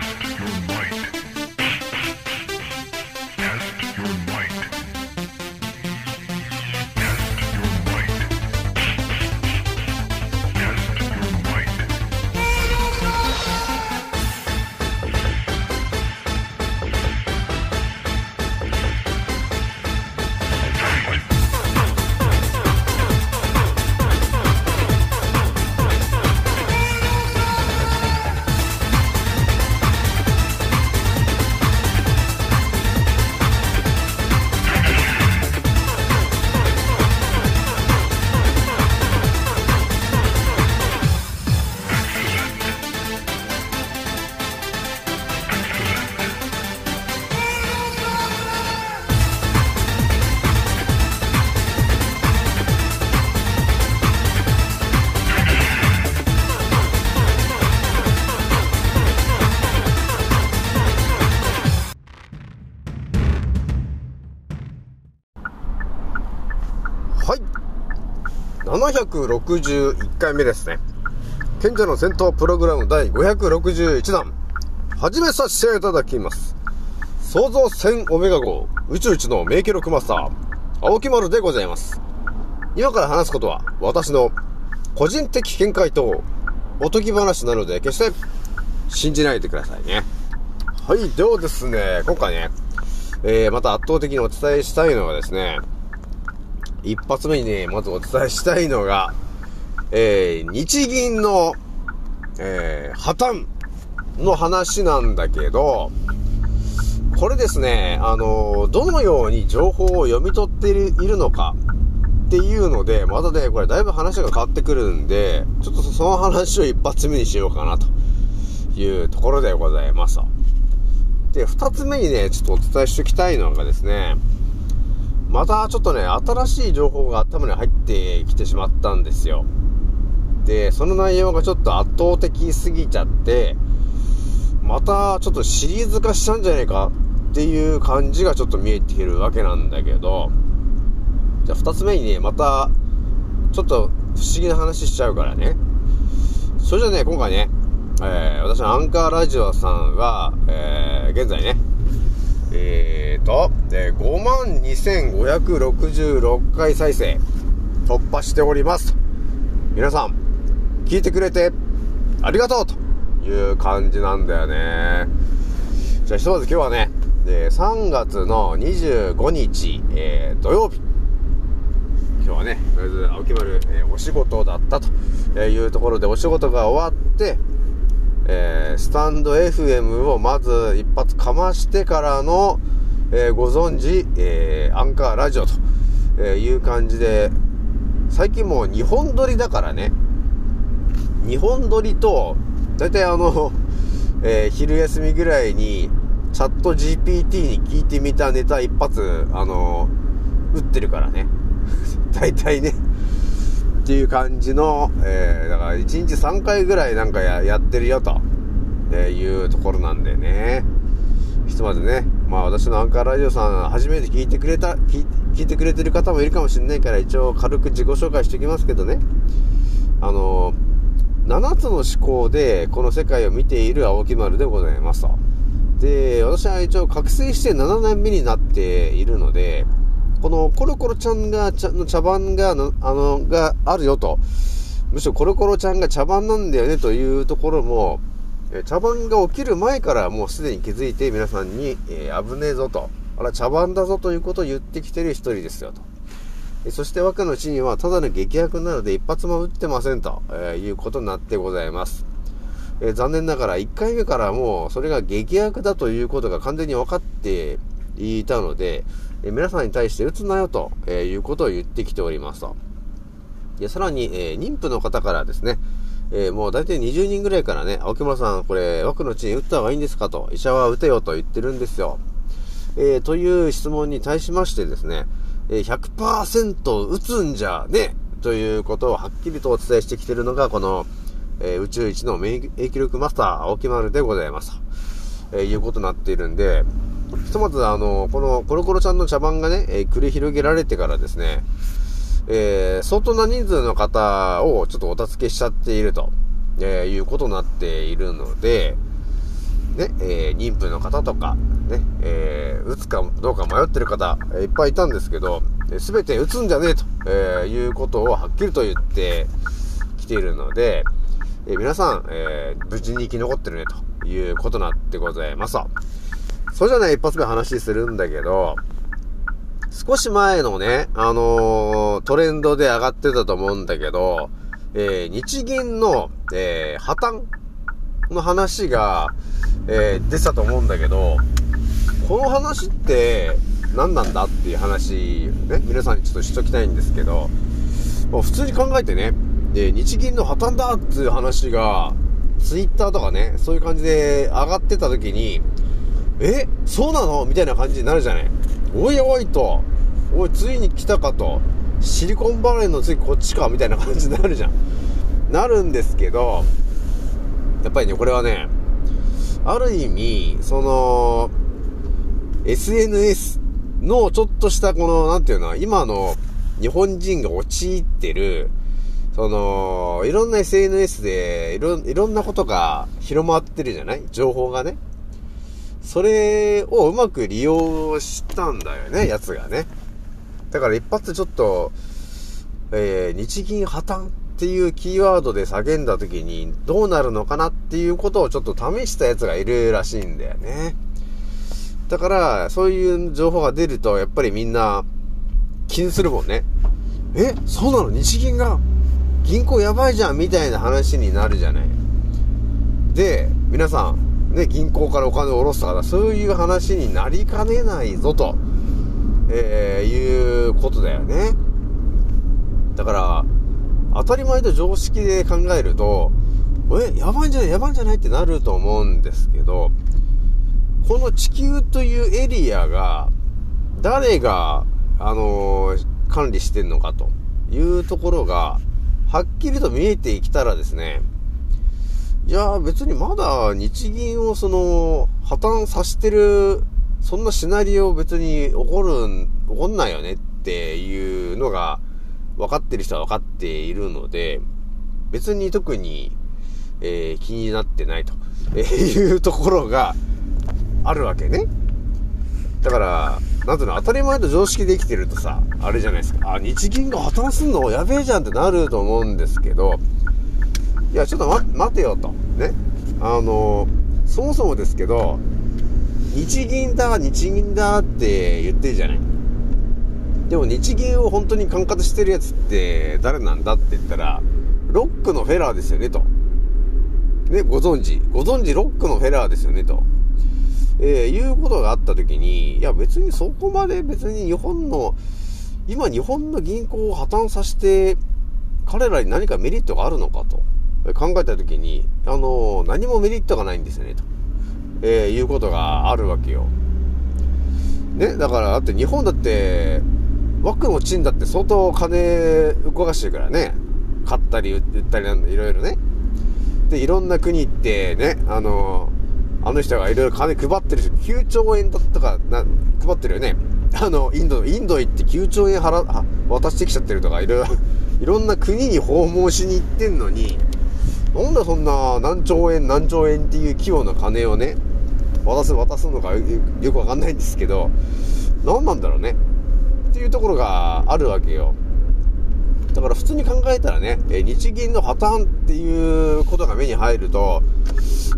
Test your might. 761回目ですね。賢者の戦闘プログラム第561弾、始めさせていただきます。創造戦オメガ号宇宙一の名記録マスター、青木丸でございます。今から話すことは、私の個人的見解とおとぎ話なので、決して信じないでくださいね。はい、ではですね、今回ね、えー、また圧倒的にお伝えしたいのはですね、一発目にね、まずお伝えしたいのが、えー、日銀の、えー、破綻の話なんだけど、これですね、あのー、どのように情報を読み取っているのかっていうので、またね、これだいぶ話が変わってくるんで、ちょっとその話を一発目にしようかなというところでございます。で、二つ目にね、ちょっとお伝えしておきたいのがですね、またちょっとね、新しい情報が頭に入ってきてしまったんですよ。で、その内容がちょっと圧倒的すぎちゃって、またちょっとシリーズ化しちゃうんじゃないかっていう感じがちょっと見えているわけなんだけど、じゃあ二つ目にね、また、ちょっと不思議な話しちゃうからね。それじゃね、今回ね、えー、私のアンカーラジオさんは、えー、現在ね、えーと、えー、52,566回再生突破しております。皆さん、聞いてくれてありがとうという感じなんだよね。じゃあひとまず今日はね、えー、3月の25日、えー、土曜日。今日はね、とりあえず青木丸、えー、お仕事だったというところでお仕事が終わって、えー、スタンド FM をまず一発かましてからの、えー、ご存知、えー、アンカーラジオという感じで、最近もう2本撮りだからね、2本撮りと、だいたいあの、え昼休みぐらいに、チャット GPT に聞いてみたネタ一発、あの打ってるからね。大体ね。っていう感じの、えー、だから1日3回ぐらいなんかややってるよと、えいうところなんでね。ひとまずね、まあ私のアンカーラジオさん初めて聞いてくれた、聞いてくれてる方もいるかもしれないから一応軽く自己紹介しておきますけどね。あの7つの思考でこの世界を見ている青木丸でございますと。で、私は一応覚醒して7年目になっているので、このコロコロちゃんが、ちゃの茶番が、あの、があるよと。むしろコロコロちゃんが茶番なんだよねというところも、茶番が起きる前からもうすでに気づいて皆さんに、えー、危ねえぞと。あら、茶番だぞということを言ってきてる一人ですよと。そして若のうちにはただの劇薬なので一発も打ってませんと、え、いうことになってございます。え、残念ながら1回目からもうそれが劇薬だということが完全に分かっていたので、え皆さんに対して打つなよと、えいうことを言ってきておりますと。で、さらに、え妊婦の方からですね、えもう大体20人ぐらいからね、青木村さん、これ、枠のうちに打った方がいいんですかと、医者は打てよと言ってるんですよ。えー、という質問に対しましてですね、え100%打つんじゃねということをはっきりとお伝えしてきてるのが、この、えー、宇宙一の免疫力マスター、青木丸でございます。と、えー、いうことになっているんで、ひとまず、あの、このコロコロちゃんの茶番がね、えー、繰り広げられてからですね、えー、相当な人数の方をちょっとお助けしちゃっていると、えー、いうことになっているので、ね、えー、妊婦の方とか、ね、えー、打つかどうか迷ってる方、えいっぱいいたんですけど、すべて打つんじゃねえと、えいうことをはっきりと言ってきているので、え皆さん、え無事に生き残ってるね、ということなんでございます。それじゃね、一発目話するんだけど、少し前のね、あのトレンドで上がってたと思うんだけど、え日銀の、え破綻の話が、えー、出てたと思うんだけど、この話って何なんだっていう話、ね、皆さんにちょっとしときたいんですけど、まあ、普通に考えてね、で、日銀の破綻だっていう話が、ツイッターとかね、そういう感じで上がってた時に、えそうなの？みたいな感じになるじゃない。おいおいと、おい、ついに来たかと、シリコンバレーの次こっちかみたいな感じになるじゃん。なるんですけど、やっぱりね、これはね、ある意味、その、SNS のちょっとしたこの、なんていうの、今の日本人が陥ってる、その、いろんな SNS でいろ、いろんなことが広まってるじゃない？情報がね。それをうまく利用したんだよね、やつがね。だから一発ちょっと、えー、日銀破綻っていうキーワードで叫んだ時にどうなるのかなっていうことをちょっと試したやつがいるらしいんだよね。だから、そういう情報が出ると、やっぱりみんな気にするもんね。え、そうなの？日銀が銀行やばいじゃんみたいな話になるじゃない。で、皆さん、ね、銀行からお金を下ろすとか、そういう話になりかねないぞと、えー、いうことだよね。だから、当たり前と常識で考えると、え、やばいんじゃないやばいんじゃないってなると思うんですけど、この地球というエリアが、誰が、あのー、管理してんのかというところが、はっきりと見えてきたらですね、いや別にまだ日銀をその、破綻させてる、そんなシナリオ別に起こる、起こんないよねっていうのが、分かってる人は分かっているので、別に特に、えー、気になってないと、えいうところがあるわけね。だから、なんていうの、当たり前と常識できてるとさ、あれじゃないですか。あ、日銀が破綻すんのやべえじゃんってなると思うんですけど、いや、ちょっと待待てよと。ね。あの、そもそもですけど、日銀だ、日銀だって言ってるじゃない。でも日銀を本当に管轄してるやつって誰なんだって言ったら、ロックのフェラーですよね、と。ね、ご存知。ご存知ロックのフェラーですよね、と。えー、いうことがあった時に、いや別にそこまで別に日本の、今日本の銀行を破綻させて、彼らに何かメリットがあるのかと考えた時に、あのー、何もメリットがないんですよね、と。えー、いうことがあるわけよ。ね、だから、だって日本だって、枠のチンだって相当金動かしてるからね。買ったり売ったりいろいろね。で、いろんな国行ってね、あのあの人がいろいろ金配ってるし、9兆円だったかな、配ってるよね。あの、インド、インド行って9兆円払、渡してきちゃってるとか、いろいろ、いろんな国に訪問しに行ってんのに、なんでそんな何兆円何兆円っていう規模の金をね、渡す渡すのかよくわかんないんですけど、何なんだろうね。っていうところがあるわけよ。だから普通に考えたらね、え日銀の破綻っていうことが目に入ると、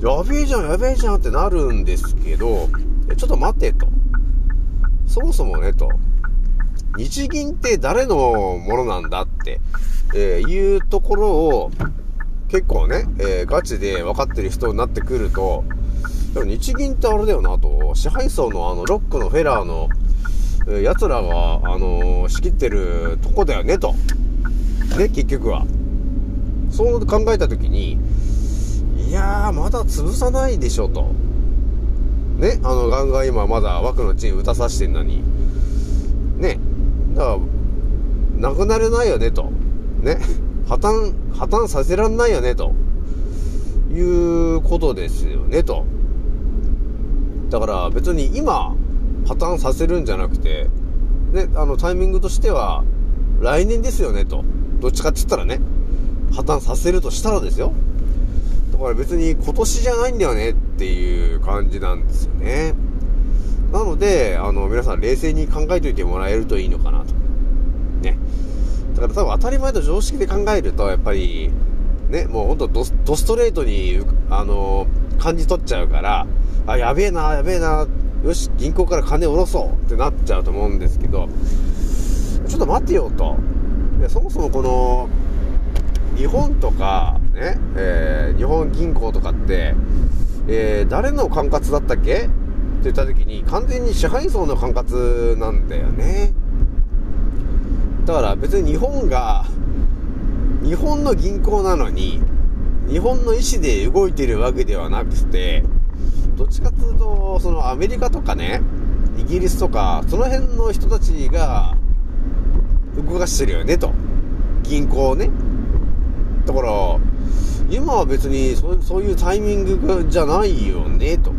やべえじゃん、やべえじゃんってなるんですけど、ちょっと待てと。そもそもね、と。日銀って誰のものなんだって、えー、いうところを、結構ね、えー、ガチで分かってる人になってくると、でも日銀ってあれだよなと、支配層のあのロックのフェラーのえ奴らが、あのー、仕切ってるとこだよね、と。ね、結局は。そう考えたときに、いやー、まだ潰さないでしょ、と。ね、あの、ガンガン今まだ枠のチーム打たさしてんのに。ね、だから、なくなれないよね、と。ね、破綻、破綻させらんないよね、と。いうことですよね、と。だから別に今、破綻させるんじゃなくて、ね、あの、タイミングとしては、来年ですよね、と。どっちかって言ったらね、破綻させるとしたらですよ。だから別に今年じゃないんだよねっていう感じなんですよね。なので、あの、皆さん冷静に考えておいてもらえるといいのかなと。だから多分当たり前と常識で考えると、やっぱり、ね、もうほんとドストレートに、あの、感じ取っちゃうから、あ、やべえな、やべえな、よし、銀行から金下ろそうってなっちゃうと思うんですけど、ちょっと待ってよと。いやそもそもこの、日本とか、ね、えー、日本銀行とかって、えー、誰の管轄だったっけ？って言った時に、完全に支配層の管轄なんだよね。だから別に日本が、日本の銀行なのに、日本の意思で動いてるわけではなくて、どっちかっていうと、そのアメリカとかね、イギリスとか、その辺の人たちが動かしてるよね、と。銀行をね。だから、今は別にそういうタイミングじゃないよね、と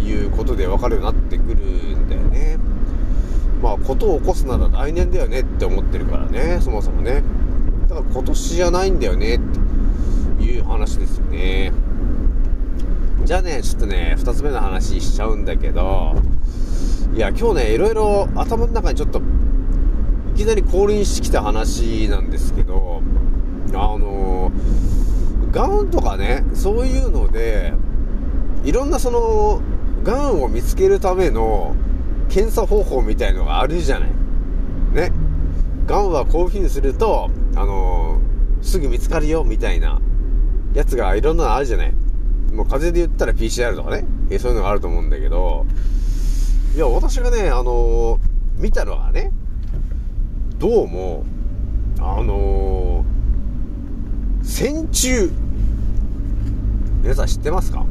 いうことで分かるようになってくる。まあ、ことを起こすなら来年だよねって思ってるからね、そもそもね。だから今年じゃないんだよね、っていう話ですよね。じゃあね、ちょっとね、二つ目の話しちゃうんだけど、いや、今日ね、いろいろ頭の中にちょっと、いきなり降臨してきた話なんですけど、あのー、ガンとかね、そういうので、いろんなその、ガウンを見つけるための検査方法みたいのがあるじゃない。ね。ガンはこういう風にすると、あのー、すぐ見つかるよ、みたいな、やつがいろんなのあるじゃない。もう風邪で言ったら PCR とかね、えそういうのがあると思うんだけど、いや、私がね、あのー、見たのはね、どうも、あのー、線虫。皆さん知ってますか？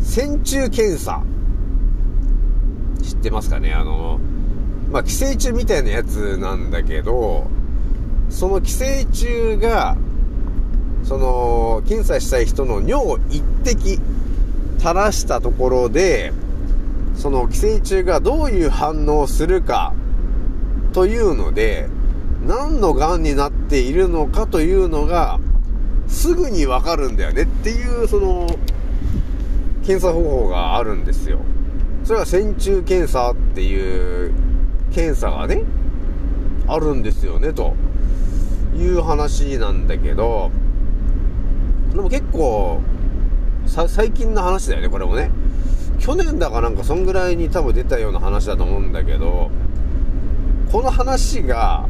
線虫検査。知ってますかね？あの、まあ、寄生虫みたいなやつなんだけど、その寄生虫が、その、検査したい人の尿を一滴垂らしたところで、その寄生虫がどういう反応をするかというので、何の癌になっているのかというのが、すぐにわかるんだよねっていう、その、検査方法があるんですよ。それは線虫検査っていう検査がね、あるんですよね、という話なんだけど、でも結構、最近の話だよね、これもね。去年だかなんかそんぐらいに多分出たような話だと思うんだけど、この話が、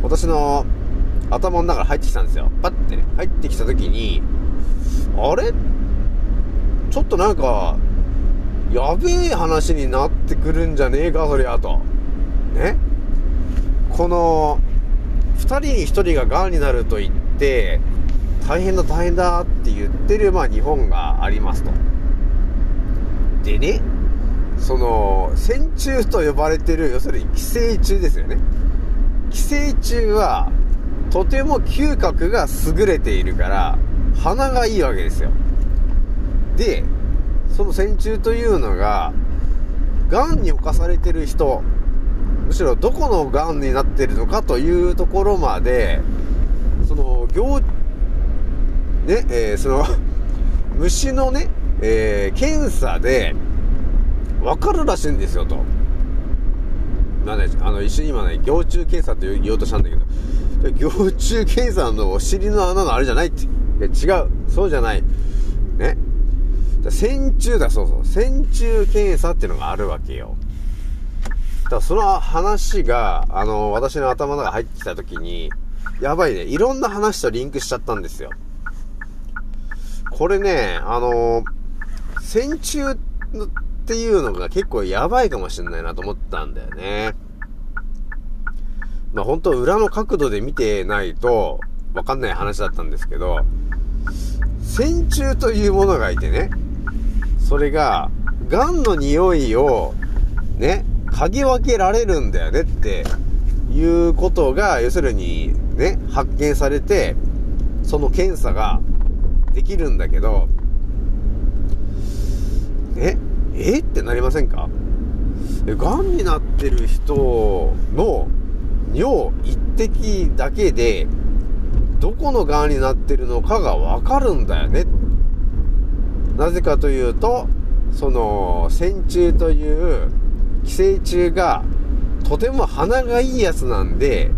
私の頭の中に入ってきたんですよ。パッてね、入ってきた時に、あれ？ちょっとなんか、やべえ話になってくるんじゃねえか、そりゃ、と。ね？この、2人に1人が癌になると言って、大変だ大変だって言ってる、まあ、日本がありますと。でね、その、線虫と呼ばれてる、要するに寄生虫ですよね。寄生虫は、とても嗅覚が優れているから、鼻がいいわけですよ。で、その線虫というのが、癌に侵されてる人、むしろどこの癌になってるのかというところまで、その、行ね、えー、その 虫のね、えー、検査で、わかるらしいんですよ、と。まあね、あの、一緒に今ね、行虫検査って言おうとしたんだけど、行虫検査のお尻の穴のあれじゃないって。いや、違う。そうじゃない。ね。線虫だ、そうそう。線虫検査っていうのがあるわけよ。だからその話が、あの、私の頭の中入ってきた時に、やばいね。いろんな話とリンクしちゃったんですよ。これね、あのー、線虫っていうのが結構やばいかもしれないなと思ったんだよね。まあ本当裏の角度で見てないとわかんない話だったんですけど、線虫というものがいてね、それが、癌の匂いを、ね、嗅ぎ分けられるんだよねっていうことが、要するにね、発見されて、その検査ができるんだけど、ええってなりませんか？がんになってる人の尿一滴だけで、どこのがんになってるのかがわかるんだよねっなぜかというと、その、線虫という寄生虫がとても鼻がいいやつなんで、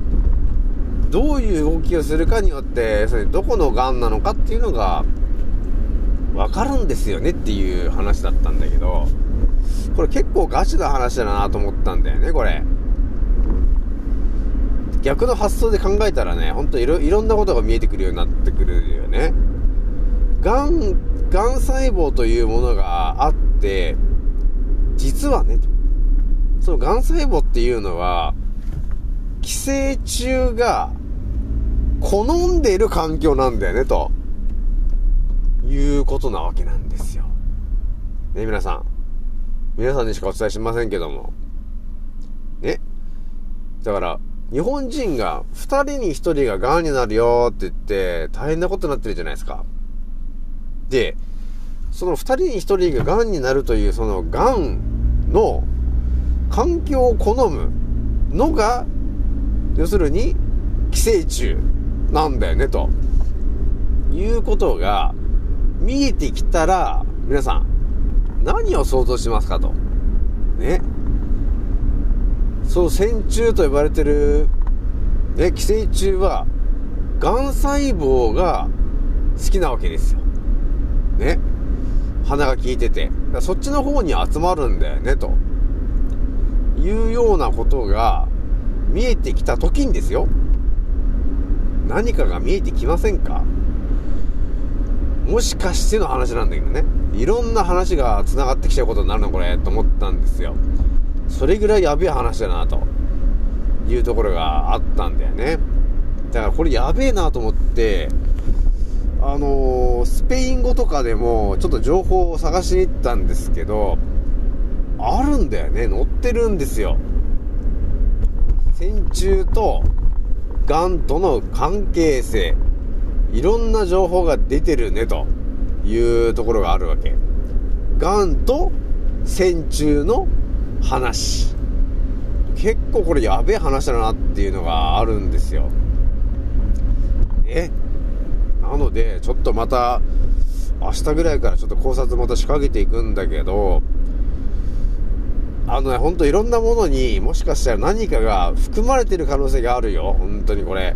どういう動きをするかによって、それどこの癌なのかっていうのが、わかるんですよねっていう話だったんだけど、これ結構ガチな話だなと思ったんだよね、これ。逆の発想で考えたらね、ほんといろいろんなことが見えてくるようになってくるよね。がん、がん細胞というものがあって、実はね、そのがん細胞っていうのは、寄生虫が好んでいる環境なんだよね、ということなわけなんですよ。ね、皆さん。皆さんにしかお伝えしませんけども。ね。だから、日本人が2人に1人が癌になるよって言って大変なことになってるじゃないですか。で、その2人に1人が癌になるというその癌の環境を好むのが、要するに寄生虫なんだよね、ということが見えてきたら、皆さん、何を想像しますかと。ね。その線虫と呼ばれてる、ね、寄生虫は、癌細胞が好きなわけですよ。ね。鼻が効いてて。そっちの方に集まるんだよね、と。いうようなことが見えてきた時にですよ。何かが見えてきませんかもしかしての話なんだけどね。いろんな話が繋がってきちゃうことになるのこれ、と思ったんですよ。それぐらいやべえ話だな、というところがあったんだよね。だからこれやべえなと思って、あのー、スペイン語とかでもちょっと情報を探しに行ったんですけど、あるんだよね。載ってるんですよ。線虫と癌との関係性。いろんな情報が出てるね、というところがあるわけ。癌と線虫の話。結構これやべえ話だなっていうのがあるんですよえ？ね。なので、ちょっとまた、明日ぐらいからちょっと考察また仕掛けていくんだけど、あのね、ほんといろんなものにもしかしたら何かが含まれてる可能性があるよ。本当にこれ。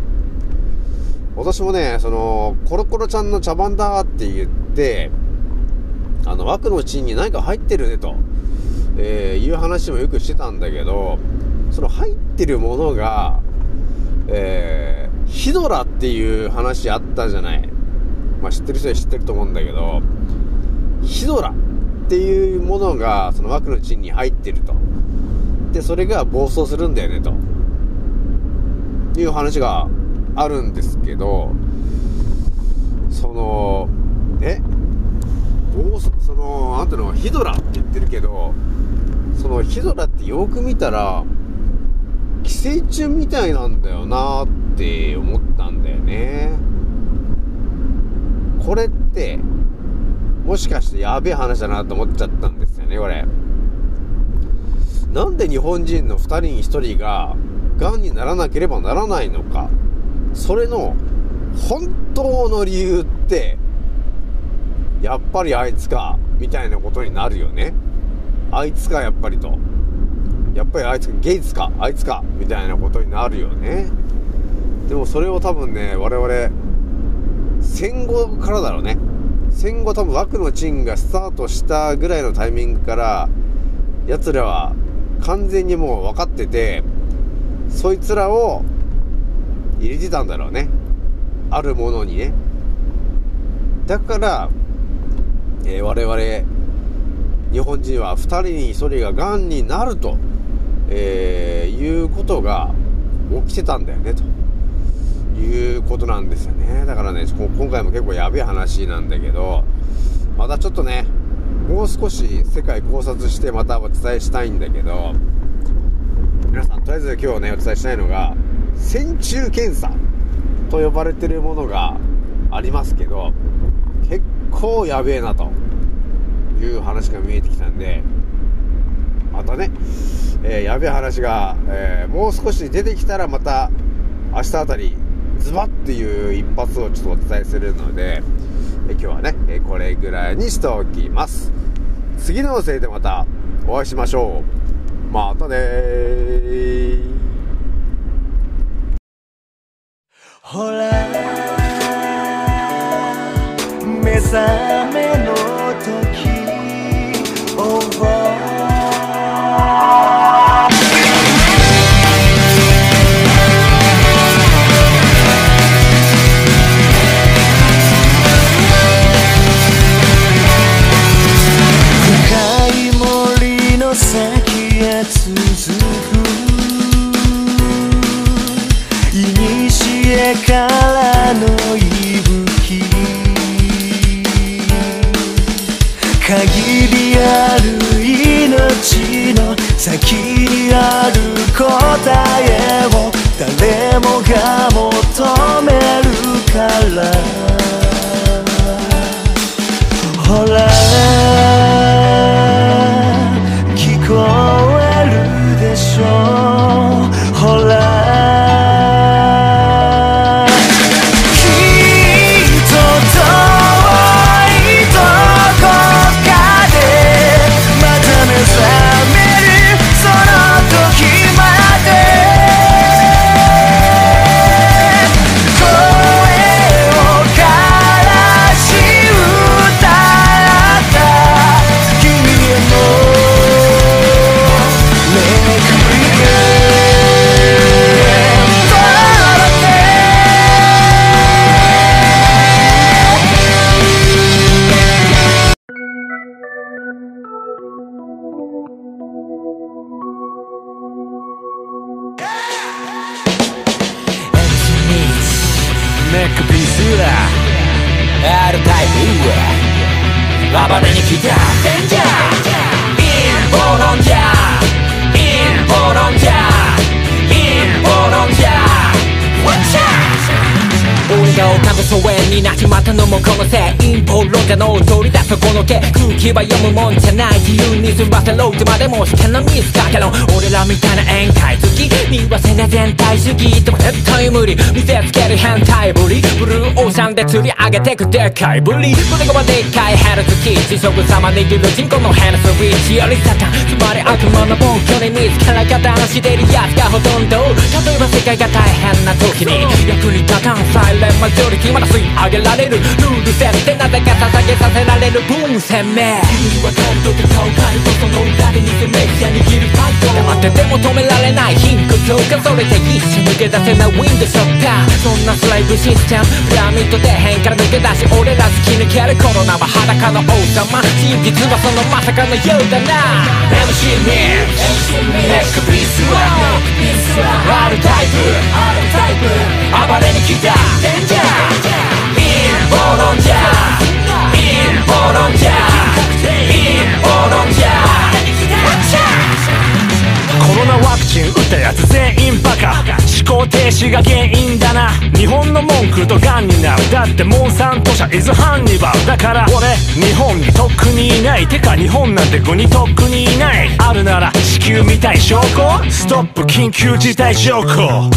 私もね、その、コロコロちゃんの茶番だって言って、あの、枠のチンに何か入ってるねと。えー、いう話もよくしてたんだけど、その入ってるものが、えー、ヒドラっていう話あったじゃない。まあ、知ってる人は知ってると思うんだけど、ヒドラっていうものが、その枠のチンに入ってると。で、それが暴走するんだよね、と。いう話があるんですけど、その、え？その、なんていうの、ヒドラって言ってるけど、そのヒドラってよく見たら、寄生虫みたいなんだよなってって思ったんだよね。これって、もしかしてやべえ話だなと思っちゃったんですよね、これ。なんで日本人の2人に1人が、癌にならなければならないのか。それの、本当の理由って、やっぱりあいつか、みたいなことになるよね。あいつか、やっぱりと。やっぱりあいつか、ゲイツか、あいつか、みたいなことになるよね。でもそれを多分ね、我々、戦後からだろうね。戦後多分枠のチンがスタートしたぐらいのタイミングから、奴らは完全にもう分かってて、そいつらを入れてたんだろうね。あるものにね。だから、えー、我々、日本人は2人に1人が癌になると、えー、いうことが起きてたんだよね、ということなんですよね。だからね、今回も結構やべえ話なんだけど、またちょっとね、もう少し世界考察してまたお伝えしたいんだけど、皆さん、とりあえず今日ね、お伝えしたいのが、線虫検査と呼ばれてるものがありますけど、結構やべえなという話が見えてきたんで、またね、えー、やべえ話が、えー、もう少し出てきたらまた明日あたりズバッていう一発をちょっとお伝えするので、今日はね、これぐらいにしておきます。次のせいでまたお会いしましょう。またねほら目覚めの限りある命の先にある答えを誰もが求めるから。謀論者の取り出すこの毛空気は読むもんじゃない自由に済ませろってまでもしてのミスだけど俺らみたいな宴会好き見わせな全体主義でも絶対無理。見せつける変態ぶりブルーオーシャンで釣り上げてくでかいぶり胸がでっかいヘルツキー地食様握る人口のヘルスリーチよりサタンつまり悪魔の暴挙に見つから方のしてるやつがほとんど例えば世界が大変な時に。役に立たんサイレンマジョリティまだ吸い上げられるルール設定なぜか捧げさせられる。分鮮明君は感動で顔変えるとその裏で偽メディア握る態度黙ってても止められない貧困強化それで一瞬抜け出せないウィンドショッターそんなスライブシステムピラミッド底辺から抜け出し俺ら突き抜けるコロナは裸の王様真実はそのまさかのようだな MC ミネックピースは R タイプ暴れに来たデンジャーインボロンジャーインボロンジャーコロナワクチン打ったやつ全員バカ。思考停止が原因だな。日本の文句とガンになる。だってモンサント社イズハンニバルだから俺日本にとっくにいない。てか日本なんて国とっくにいない。あるなら地球みたい証拠？ストップ緊急事態証拠。